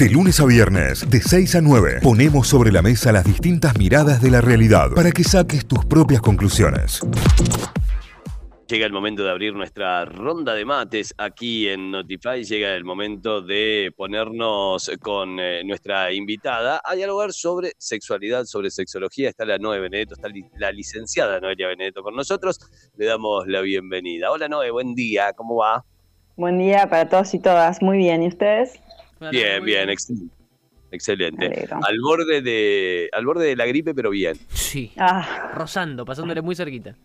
De lunes a viernes, de 6 a 9, ponemos sobre la mesa las distintas miradas de la realidad para que saques tus propias conclusiones. Llega el momento de abrir nuestra ronda de mates aquí en Notify. Llega el momento de ponernos con eh, nuestra invitada a dialogar sobre sexualidad, sobre sexología. Está la Noe Benedetto, está la licenciada Noelia Benedetto con nosotros. Le damos la bienvenida. Hola Noe, buen día, ¿cómo va? Buen día para todos y todas. Muy bien, ¿y ustedes? Bien, bien, excelente. Excelente. Al borde de al borde de la gripe, pero bien. Sí. Ah. Rozando, pasándole muy cerquita.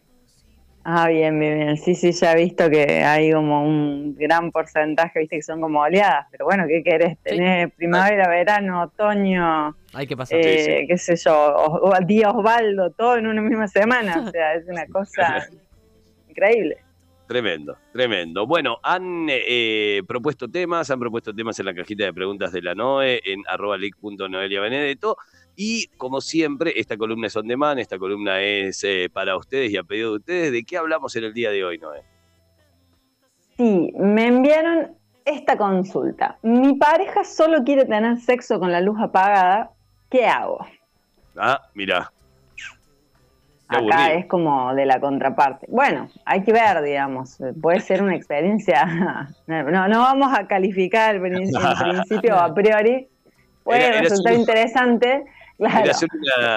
Ah, bien, bien, bien. Sí, sí, ya he visto que hay como un gran porcentaje, viste, que son como oleadas. Pero bueno, ¿qué querés? Tener primavera, verano, otoño. Hay que pasar. Eh, qué sé yo, o, día Osvaldo, todo en una misma semana. O sea, es una cosa increíble. Tremendo, tremendo. Bueno, han eh, propuesto temas, han propuesto temas en la cajita de preguntas de la NOE, en arroba benedetto. Y como siempre, esta columna es on demand, esta columna es eh, para ustedes y a pedido de ustedes. ¿De qué hablamos en el día de hoy, Noé? Sí, me enviaron esta consulta. Mi pareja solo quiere tener sexo con la luz apagada. ¿Qué hago? Ah, mira. Acá es como de la contraparte. Bueno, hay que ver, digamos. Puede ser una experiencia. No, no vamos a calificar el, principio a priori. Puede resultar interesante hacer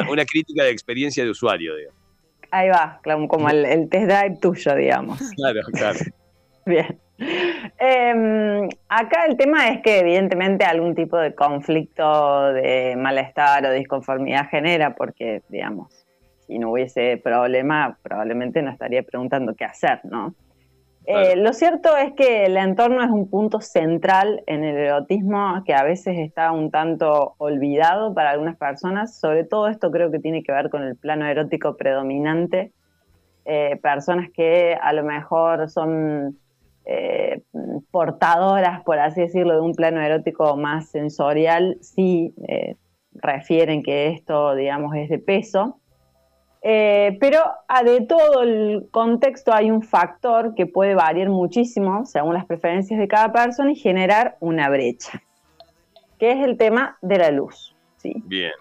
una, crítica de experiencia de usuario, digamos. Ahí va, como el, test drive tuyo, digamos. Claro, claro. Bien. Em, acá el tema es que evidentemente algún tipo de conflicto de malestar o disconformidad genera, porque, digamos, si no hubiese problema, probablemente no estaría preguntando qué hacer, ¿no? Eh, lo cierto es que el entorno es un punto central en el erotismo que a veces está un tanto olvidado para algunas personas. Sobre todo esto creo que tiene que ver con el plano erótico predominante. Eh, personas que a lo mejor son eh, portadoras, por así decirlo, de un plano erótico más sensorial, sí refieren que esto, digamos, es de peso. Eh, pero a de todo el contexto hay un factor que puede variar muchísimo según las preferencias de cada persona y generar una brecha, que es el tema de la luz. ¿sí? Bien.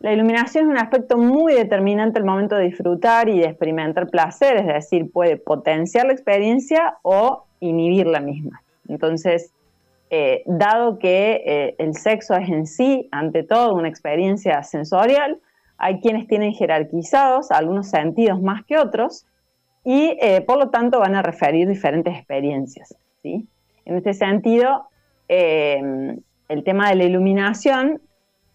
La iluminación es un aspecto muy determinante al momento de disfrutar y de experimentar placer, es decir, puede potenciar la experiencia o inhibir la misma. Entonces, eh, dado que eh, el sexo es en sí, ante todo, una experiencia sensorial, hay quienes tienen jerarquizados algunos sentidos más que otros y eh, por lo tanto van a referir diferentes experiencias. ¿sí? En este sentido, eh, el tema de la iluminación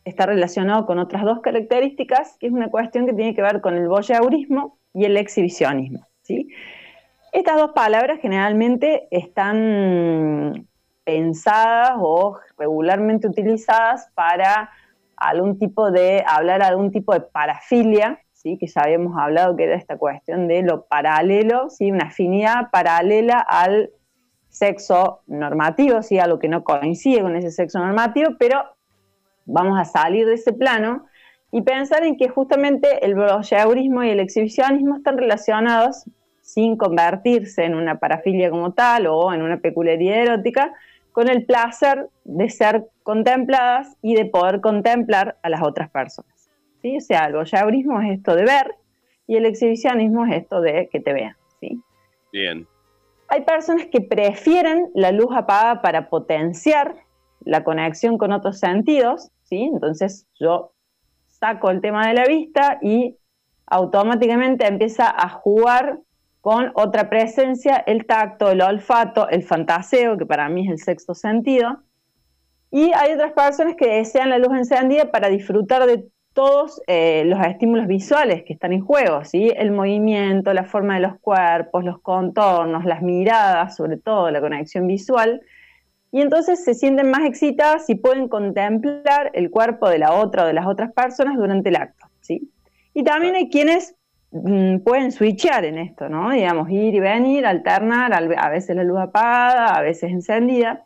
está relacionado con otras dos características, que es una cuestión que tiene que ver con el voyeurismo y el exhibicionismo. ¿sí? Estas dos palabras generalmente están pensadas o regularmente utilizadas para algún tipo de, hablar algún tipo de parafilia, ¿sí? que ya habíamos hablado que era esta cuestión de lo paralelo, ¿sí? una afinidad paralela al sexo normativo, ¿sí? a lo que no coincide con ese sexo normativo, pero vamos a salir de ese plano y pensar en que justamente el voyeurismo y el exhibicionismo están relacionados sin convertirse en una parafilia como tal o en una peculiaridad erótica, con el placer de ser contempladas y de poder contemplar a las otras personas. ¿sí? O sea, el voyeurismo es esto de ver y el exhibicionismo es esto de que te vean. ¿sí? Bien. Hay personas que prefieren la luz apagada para potenciar la conexión con otros sentidos, ¿sí? Entonces yo saco el tema de la vista y automáticamente empieza a jugar con otra presencia, el tacto, el olfato, el fantaseo, que para mí es el sexto sentido. Y hay otras personas que desean la luz encendida para disfrutar de todos eh, los estímulos visuales que están en juego, ¿sí? el movimiento, la forma de los cuerpos, los contornos, las miradas, sobre todo la conexión visual. Y entonces se sienten más excitadas y pueden contemplar el cuerpo de la otra o de las otras personas durante el acto. ¿sí? Y también hay quienes pueden switchar en esto, ¿no? Digamos, ir y venir, alternar, a veces la luz apagada, a veces encendida.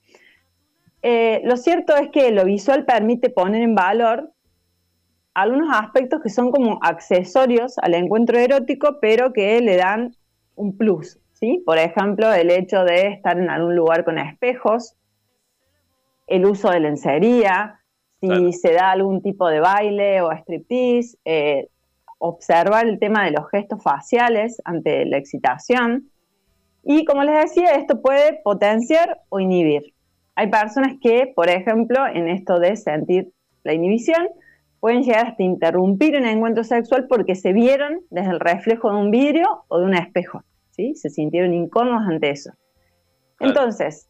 Eh, lo cierto es que lo visual permite poner en valor algunos aspectos que son como accesorios al encuentro erótico, pero que le dan un plus, ¿sí? Por ejemplo, el hecho de estar en algún lugar con espejos, el uso de lencería, si se da algún tipo de baile o striptease, eh, observar el tema de los gestos faciales ante la excitación. Y como les decía, esto puede potenciar o inhibir. Hay personas que, por ejemplo, en esto de sentir la inhibición, pueden llegar hasta interrumpir un encuentro sexual porque se vieron desde el reflejo de un vidrio o de un espejo, ¿sí? Se sintieron incómodos ante eso. Entonces,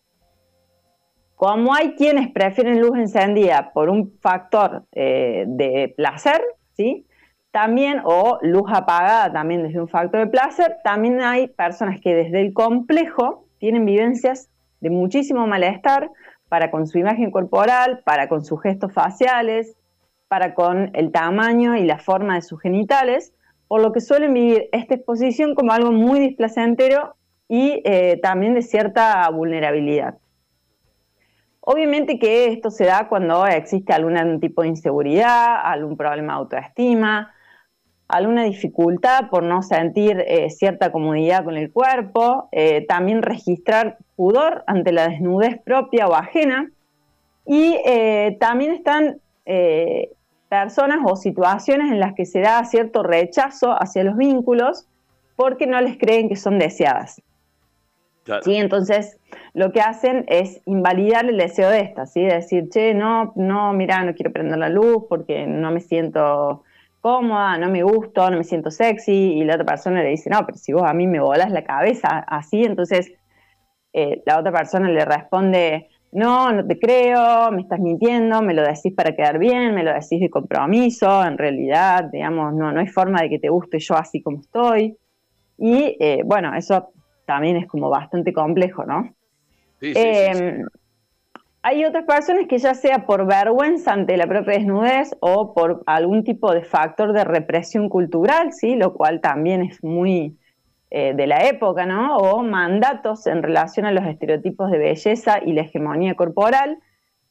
como hay quienes prefieren luz encendida por un factor eh, de placer, ¿sí? También, o luz apagada también desde un factor de placer, también hay personas que desde el complejo tienen vivencias de muchísimo malestar para con su imagen corporal, para con sus gestos faciales, para con el tamaño y la forma de sus genitales, por lo que suelen vivir esta exposición como algo muy displacentero y eh, también de cierta vulnerabilidad. Obviamente que esto se da cuando existe algún tipo de inseguridad, algún problema de autoestima, alguna dificultad por no sentir eh, cierta comodidad con el cuerpo, eh, también registrar pudor ante la desnudez propia o ajena, y también están personas o situaciones en las que se da cierto rechazo hacia los vínculos porque no les creen que son deseadas. ¿Sí? Entonces, lo que hacen es invalidar el deseo de esta, ¿sí? Decir, che, no, no, mira, no quiero prender la luz porque no me siento cómoda, no me gusto, no me siento sexy, y la otra persona le dice, no, pero si vos a mí me volas la cabeza así, entonces eh, la otra persona le responde, no, no te creo, me estás mintiendo, me lo decís para quedar bien, me lo decís de compromiso, en realidad, digamos, no, no hay forma de que te guste yo así como estoy. Y eh, bueno, eso también es como bastante complejo, ¿no? Sí, sí, em, hay otras personas que ya sea por vergüenza ante la propia desnudez o por algún tipo de factor de represión cultural, ¿sí? Lo cual también es muy eh, de la época, ¿no? O mandatos en relación a los estereotipos de belleza y la hegemonía corporal,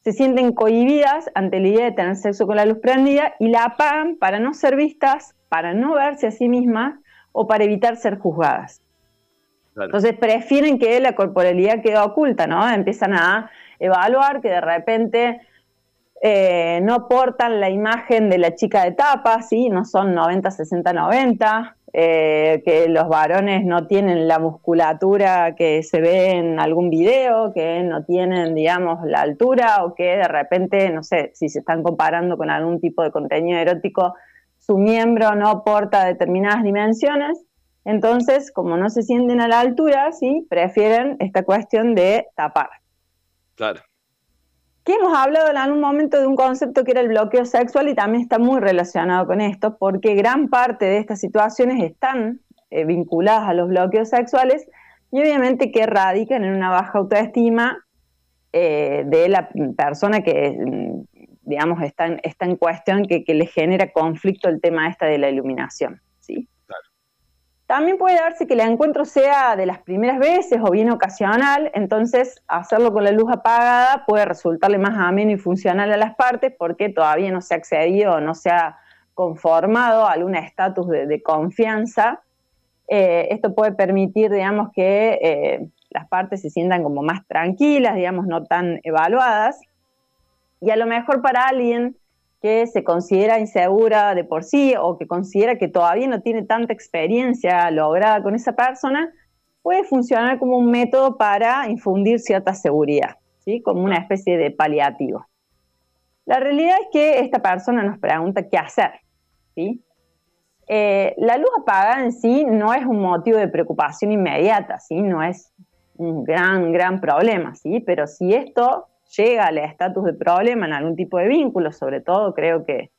se sienten cohibidas ante la idea de tener sexo con la luz prendida y la apagan para no ser vistas, para no verse a sí mismas o para evitar ser juzgadas. Entonces prefieren que la corporalidad quede oculta, ¿no? Empiezan a evaluar que de repente eh, no portan la imagen de la chica de tapa, ¿sí? No son 90, 60, 90, eh, que los varones no tienen la musculatura que se ve en algún video, que no tienen, digamos, la altura o que de repente, no sé, si se están comparando con algún tipo de contenido erótico, su miembro no porta determinadas dimensiones. Entonces, como no se sienten a la altura, ¿sí? prefieren esta cuestión de tapar. Claro que hemos hablado en algún momento de un concepto que era el bloqueo sexual y también está muy relacionado con esto, porque gran parte de estas situaciones están eh, vinculadas a los bloqueos sexuales y obviamente que radican en una baja autoestima eh, de la persona que, digamos, está en, está en cuestión, que, que, le genera conflicto el tema esta de la iluminación. ¿sí? También puede darse que el encuentro sea de las primeras veces o bien ocasional, entonces hacerlo con la luz apagada puede resultarle más ameno y funcional a las partes porque todavía no se ha accedido o no se ha conformado a algún estatus de, confianza. Eh, esto puede permitir, digamos, que eh, las partes se sientan como más tranquilas, digamos, no tan evaluadas. Y a lo mejor para alguien que se considera insegura de por sí o que considera que todavía no tiene tanta experiencia lograda con esa persona, puede funcionar como un método para infundir cierta seguridad, ¿sí? como una especie de paliativo. La realidad es que esta persona nos pregunta qué hacer. ¿sí? Eh, la luz apagada en sí no es un motivo de preocupación inmediata, ¿sí? no es un gran, gran problema, ¿sí? pero si esto llega al estatus de problema en algún tipo de vínculo, sobre todo creo que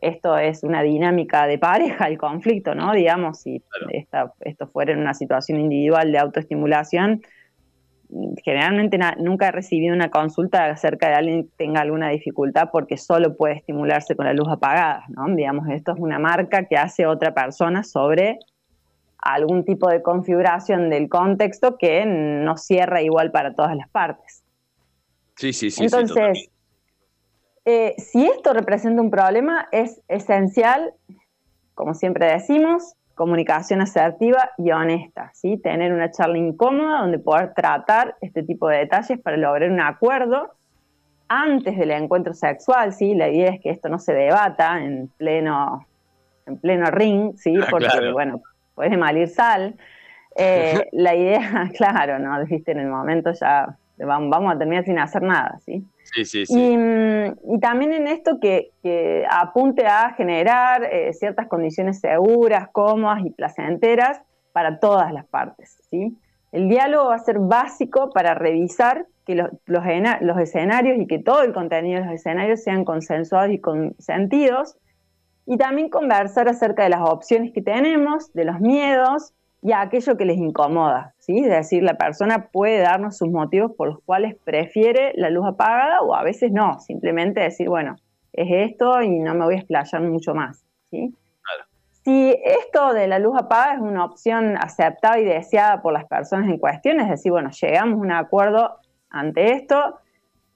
esto es una dinámica de pareja, el conflicto, ¿no? Digamos, si esto fuera en una situación individual de autoestimulación, generalmente nunca he recibido una consulta acerca de alguien que tenga alguna dificultad porque solo puede estimularse con la luz apagada, ¿no? Digamos, esto es una marca que hace otra persona sobre algún tipo de configuración del contexto que no cierra igual para todas las partes. Sí, sí, sí. Entonces, eh, si esto representa un problema, es esencial, como siempre decimos, comunicación asertiva y honesta, ¿sí? Tener una charla incómoda donde poder tratar este tipo de detalles para lograr un acuerdo antes del encuentro sexual, ¿sí? La idea es que esto no se debata en pleno, en pleno ring, ¿sí? Ah, Porque, claro. bueno, puede malir sal. Eh, la idea, claro, ¿no? Viste, en el momento ya vamos, vamos a terminar sin hacer nada, ¿sí? Sí, sí, sí. Y, y también en esto que, que apunte a generar eh, ciertas condiciones seguras, cómodas y placenteras para todas las partes. ¿sí? El diálogo va a ser básico para revisar que los, los, los escenarios y que todo el contenido de los escenarios sean consensuados y consentidos. Y también conversar acerca de las opciones que tenemos, de los miedos y aquello que les incomoda. ¿sí? Es decir, la persona puede darnos sus motivos por los cuales prefiere la luz apagada o a veces no. Simplemente decir, bueno, es esto y no me voy a explayar mucho más. ¿sí? Claro. Si esto de la luz apagada es una opción aceptada y deseada por las personas en cuestión, es decir, bueno, llegamos a un acuerdo ante esto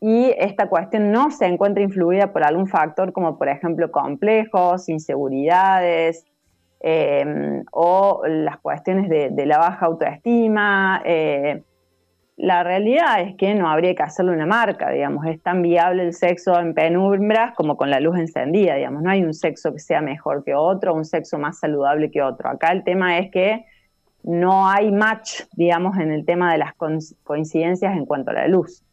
y esta cuestión no se encuentra influida por algún factor como por ejemplo complejos, inseguridades eh, o las cuestiones de, la baja autoestima. eh, la realidad es que no habría que hacerle una marca, digamos, es tan viable el sexo en penumbras como con la luz encendida, digamos, no hay un sexo que sea mejor que otro, un sexo más saludable que otro. Acá el tema es que no hay match, digamos, en el tema de las coincidencias en cuanto a la luz.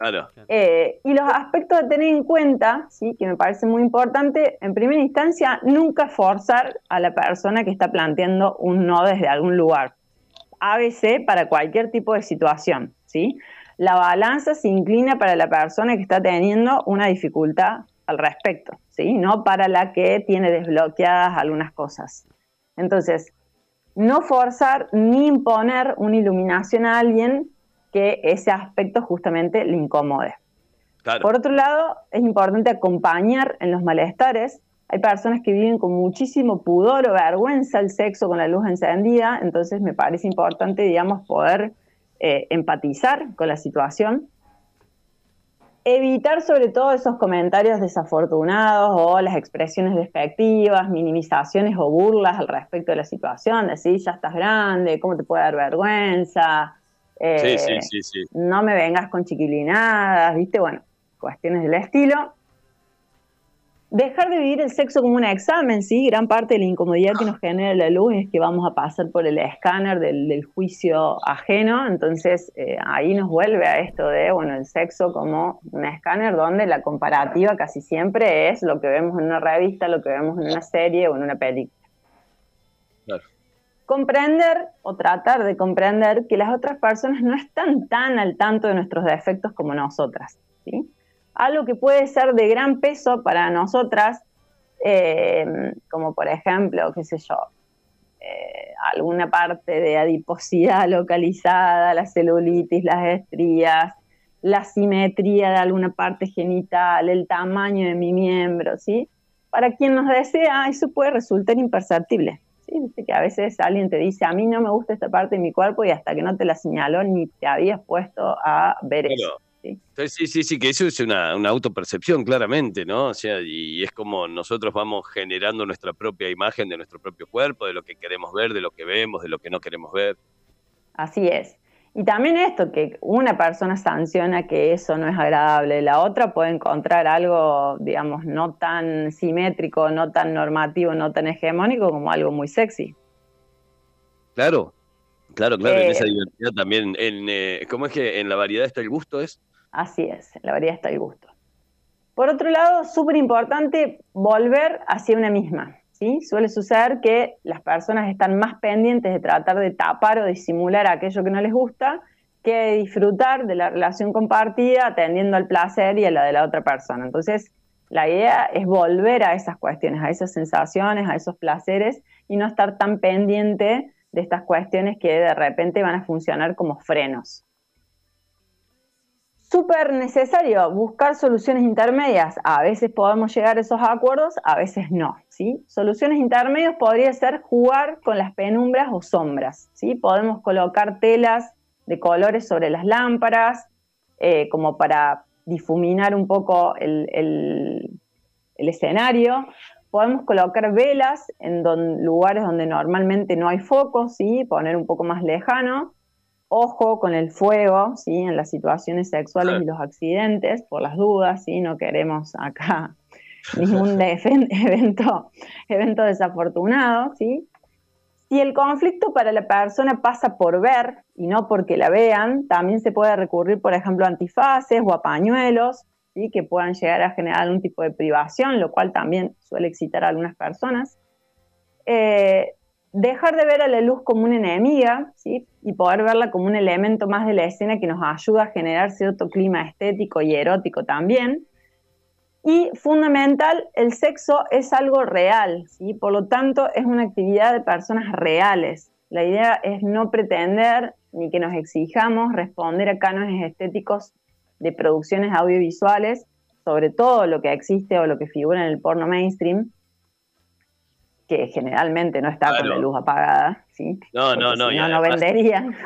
Claro. Eh, y los aspectos a tener en cuenta, ¿sí? que me parece muy importante, en primera instancia, nunca forzar a la persona que está planteando un no desde algún lugar. ABC para cualquier tipo de situación. ¿sí? La balanza se inclina para la persona que está teniendo una dificultad al respecto, ¿sí? no para la que tiene desbloqueadas algunas cosas. Entonces, no forzar ni imponer una iluminación a alguien que ese aspecto justamente le incomode. Claro. Por otro lado, es importante acompañar en los malestares. Hay personas que viven con muchísimo pudor o vergüenza el sexo con la luz encendida, entonces me parece importante, digamos, poder eh, empatizar con la situación. Evitar sobre todo esos comentarios desafortunados o las expresiones despectivas, minimizaciones o burlas al respecto de la situación, decir, ya estás grande, ¿cómo te puede dar vergüenza? Sí, sí, sí, sí. No me vengas con chiquilinadas, ¿viste? Bueno, cuestiones del estilo. Dejar de vivir el sexo como un examen, ¿sí? Gran parte de la incomodidad que nos genera la luz es que vamos a pasar por el escáner del, del juicio ajeno, entonces eh, ahí nos vuelve a esto de, bueno, el sexo como un escáner donde la comparativa casi siempre es lo que vemos en una revista, lo que vemos en una serie o en una película. Claro comprender o tratar de comprender que las otras personas no están tan al tanto de nuestros defectos como nosotras. ¿sí? Algo que puede ser de gran peso para nosotras, eh, como por ejemplo, qué sé yo, eh, alguna parte de adiposidad localizada, la celulitis, las estrías, la simetría de alguna parte genital, el tamaño de mi miembro, ¿sí? Para quien nos desea, eso puede resultar imperceptible. ¿Sí? que a veces alguien te dice, a mí no me gusta esta parte de mi cuerpo y hasta que no te la señaló ni te habías puesto a ver eso. ¿sí? Entonces, sí, sí, sí, que eso es una, una autopercepción, claramente, ¿no? O sea, y es como nosotros vamos generando nuestra propia imagen de nuestro propio cuerpo, de lo que queremos ver, de lo que vemos, de lo que no queremos ver. Así es. Y también esto, que una persona sanciona que eso no es agradable, la otra puede encontrar algo, digamos, no tan simétrico, no tan normativo, no tan hegemónico como algo muy sexy. Claro, claro, claro, en Eh, esa diversidad también. En, eh, ¿Cómo es que en la variedad está el gusto? ¿Es? Así es, en la variedad está el gusto. Por otro lado, súper importante volver hacia una misma. ¿Sí? Suele suceder que las personas están más pendientes de tratar de tapar o disimular aquello que no les gusta que de disfrutar de la relación compartida atendiendo al placer y a la de la otra persona. Entonces, la idea es volver a esas cuestiones, a esas sensaciones, a esos placeres y no estar tan pendiente de estas cuestiones que de repente van a funcionar como frenos. Súper necesario buscar soluciones intermedias. A veces podemos llegar a esos acuerdos, a veces no. ¿sí? Soluciones intermedias podría ser jugar con las penumbras o sombras. ¿sí? Podemos colocar telas de colores sobre las lámparas, eh, como para difuminar un poco el, escenario. Podemos colocar velas en lugares donde normalmente no hay focos, ¿sí? poner un poco más lejano. Ojo con el fuego, ¿sí? En las situaciones sexuales y los accidentes, por las dudas, ¿sí? No queremos acá ningún evento, evento desafortunado, ¿sí? Si el conflicto para la persona pasa por ver y no porque la vean, también se puede recurrir, por ejemplo, a antifaces o a pañuelos, ¿sí? que puedan llegar a generar algún tipo de privación, lo cual también suele excitar a algunas personas. Eh, dejar de ver a la luz como una enemiga y poder verla como un elemento más de la escena que nos ayuda a generar cierto clima estético y erótico también. Y fundamental, el sexo es algo real, ¿sí? por lo tanto es una actividad de personas reales. La idea es no pretender ni que nos exijamos responder a cánones estéticos de producciones audiovisuales, sobre todo lo que existe o lo que figura en el porno mainstream, que generalmente no está con la luz apagada, ¿sí? No, no, no. no, no venderían.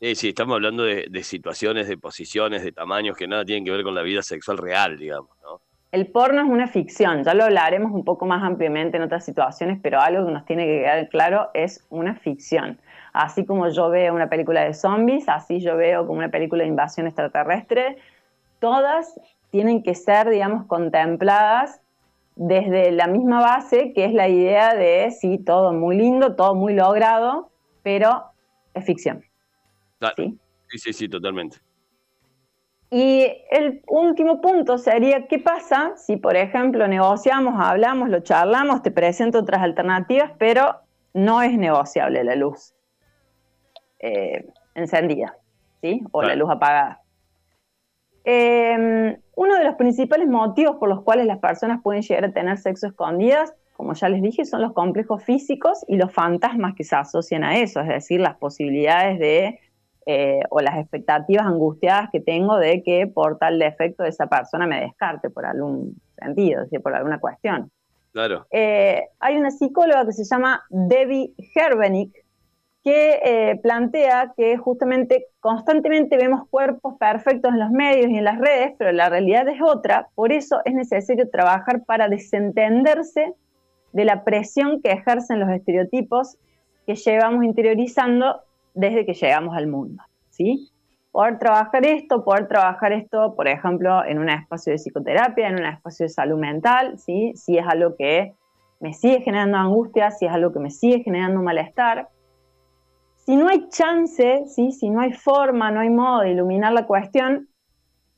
Sí, sí, estamos hablando de, situaciones, de posiciones, de tamaños que nada tienen que ver con la vida sexual real, digamos, ¿no? El porno es una ficción, ya lo hablaremos un poco más ampliamente en otras situaciones, pero algo que nos tiene que quedar claro es una ficción. Así como yo veo una película de zombies, así yo veo como una película de invasión extraterrestre, todas tienen que ser, digamos, contempladas desde la misma base, que es la idea de, sí, todo muy lindo, todo muy logrado, pero es ficción. ¿Sí? sí, sí, totalmente. Y el último punto sería, ¿qué pasa si, por ejemplo, negociamos, hablamos, lo charlamos, te presento otras alternativas, pero no es negociable la luz eh, encendida, ¿sí? O la luz apagada. Em, uno de los principales motivos por los cuales las personas pueden llegar a tener sexo escondidas, como ya les dije, son los complejos físicos y los fantasmas que se asocian a eso, es decir, las posibilidades de eh, o las expectativas angustiadas que tengo de que por tal defecto esa persona me descarte por algún sentido, es decir, por alguna cuestión. Claro. Eh, hay una psicóloga que se llama Debbie Herbenick, que eh, plantea que justamente constantemente vemos cuerpos perfectos en los medios y en las redes, pero la realidad es otra, por eso es necesario trabajar para desentenderse de la presión que ejercen los estereotipos que llevamos interiorizando desde que llegamos al mundo, ¿sí? Poder trabajar esto, poder trabajar esto, por ejemplo, en un espacio de psicoterapia, en un espacio de salud mental, ¿sí? Si es algo que me sigue generando angustia, si es algo que me sigue generando malestar, si no hay chance, ¿sí? si no hay forma, no hay modo de iluminar la cuestión,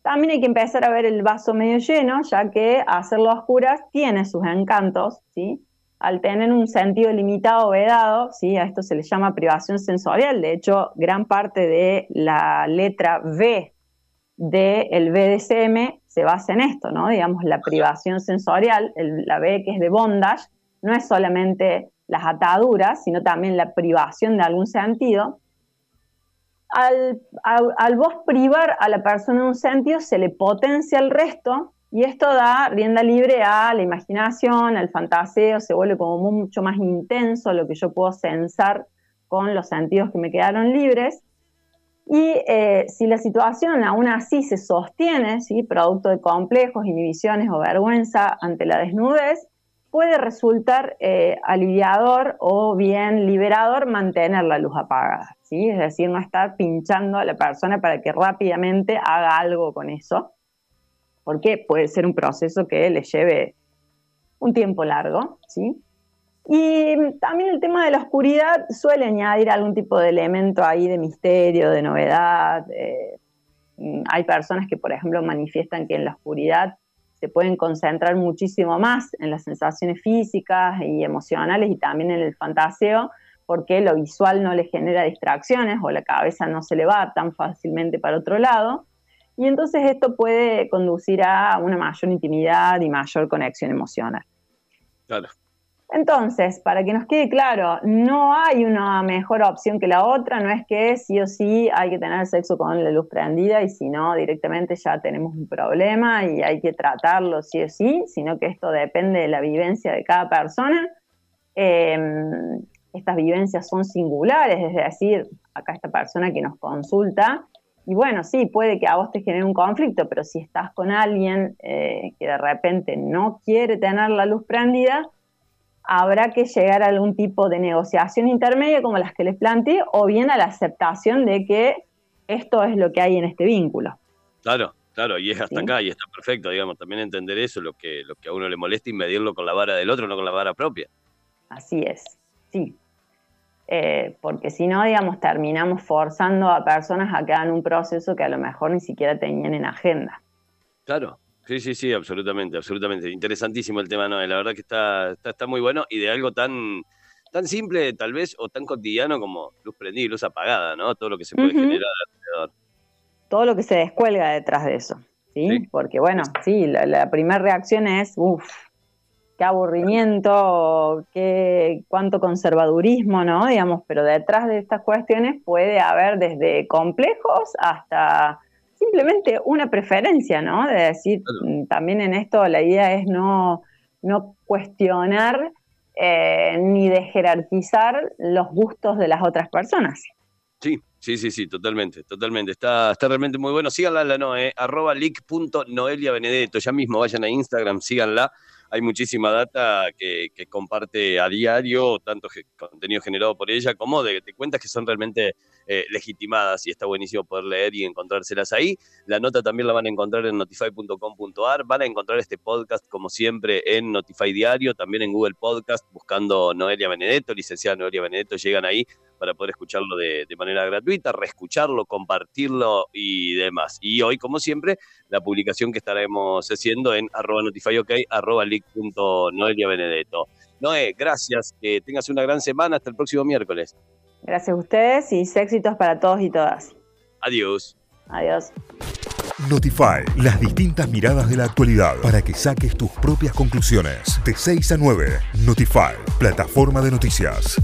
también hay que empezar a ver el vaso medio lleno, ya que hacerlo a oscuras tiene sus encantos, ¿sí? Al tener un sentido limitado vedado, ¿sí? A esto se le llama privación sensorial. De hecho, gran parte de la letra V del BDSM se basa en esto, ¿no? Digamos, la privación sensorial, la B que es de bondage, no es solamente las ataduras, sino también la privación de algún sentido, al, al, vos privar a la persona de un sentido, se le potencia el resto y esto da rienda libre a la imaginación, al fantaseo, se vuelve como mucho más intenso lo que yo puedo sensar con los sentidos que me quedaron libres. Y eh, si la situación aún así se sostiene, ¿sí? producto de complejos, inhibiciones o vergüenza ante la desnudez, puede resultar eh, aliviador o bien liberador mantener la luz apagada, ¿sí? Es decir, no estar pinchando a la persona para que rápidamente haga algo con eso, porque puede ser un proceso que le lleve un tiempo largo, ¿sí? Y también el tema de la oscuridad suele añadir algún tipo de elemento ahí de misterio, de novedad. Eh, hay personas que, por ejemplo, manifiestan que en la oscuridad se pueden concentrar muchísimo más en las sensaciones físicas y emocionales y también en el fantaseo, porque lo visual no le genera distracciones o la cabeza no se le va tan fácilmente para otro lado. Y entonces esto puede conducir a una mayor intimidad y mayor conexión emocional. Claro. Entonces, para que nos quede claro, no hay una mejor opción que la otra, no es que sí o sí hay que tener sexo con la luz prendida y si no, directamente ya tenemos un problema y hay que tratarlo sí o sí, sino que esto depende de la vivencia de cada persona. Em, estas vivencias son singulares, es decir, acá esta persona que nos consulta, y bueno, sí, puede que a vos te genere un conflicto, pero si estás con alguien eh, que de repente no quiere tener la luz prendida, habrá que llegar a algún tipo de negociación intermedia como las que les planteé, o bien a la aceptación de que esto es lo que hay en este vínculo. Claro, claro, y es hasta acá y está perfecto, digamos, también entender eso, lo que, lo que a uno le molesta y medirlo con la vara del otro, no con la vara propia. Así es, sí. Eh, porque si no, digamos, terminamos forzando a personas a que hagan un proceso que a lo mejor ni siquiera tenían en agenda. Claro, sí, sí, sí, absolutamente, absolutamente. Interesantísimo el tema, ¿no? La verdad que está, está, muy bueno y de algo tan, tan simple, tal vez, o tan cotidiano como luz prendida y luz apagada, ¿no? Todo lo que se puede generar alrededor. Todo lo que se descuelga detrás de eso, ¿sí? Porque, bueno, sí, la, la primera reacción es, uff, qué aburrimiento, qué, cuánto conservadurismo, ¿no? Digamos, pero detrás de estas cuestiones puede haber desde complejos hasta simplemente una preferencia, ¿no? De decir, mm, también en esto la idea es no, no cuestionar eh, ni de jerarquizar los gustos de las otras personas. Sí, sí, sí, sí, totalmente, totalmente. Está, está realmente muy bueno. Síganla la Noe, arroba leak.noelia Benedetto. Ya mismo vayan a Instagram, síganla hay muchísima data que, comparte a diario, tanto contenido generado por ella como de, cuentas que son realmente eh, legitimadas y está buenísimo poder leer y encontrárselas ahí. La nota también la van a encontrar en notify.com.ar, van a encontrar este podcast como siempre en Notify Diario, también en Google Podcast, buscando Noelia Benedetto, licenciada Noelia Benedetto, llegan ahí para poder escucharlo de, manera gratuita, reescucharlo, compartirlo y demás. Y hoy, como siempre, la publicación que estaremos haciendo en arroba notifyok, arroba leak.noelia Benedetto. Noé, gracias, que tengas una gran semana, hasta el próximo miércoles. Gracias a ustedes y éxitos para todos y todas. Adiós. Adiós. Notify, las distintas miradas de la actualidad para que saques tus propias conclusiones. De 6 a 9, Notify, plataforma de noticias.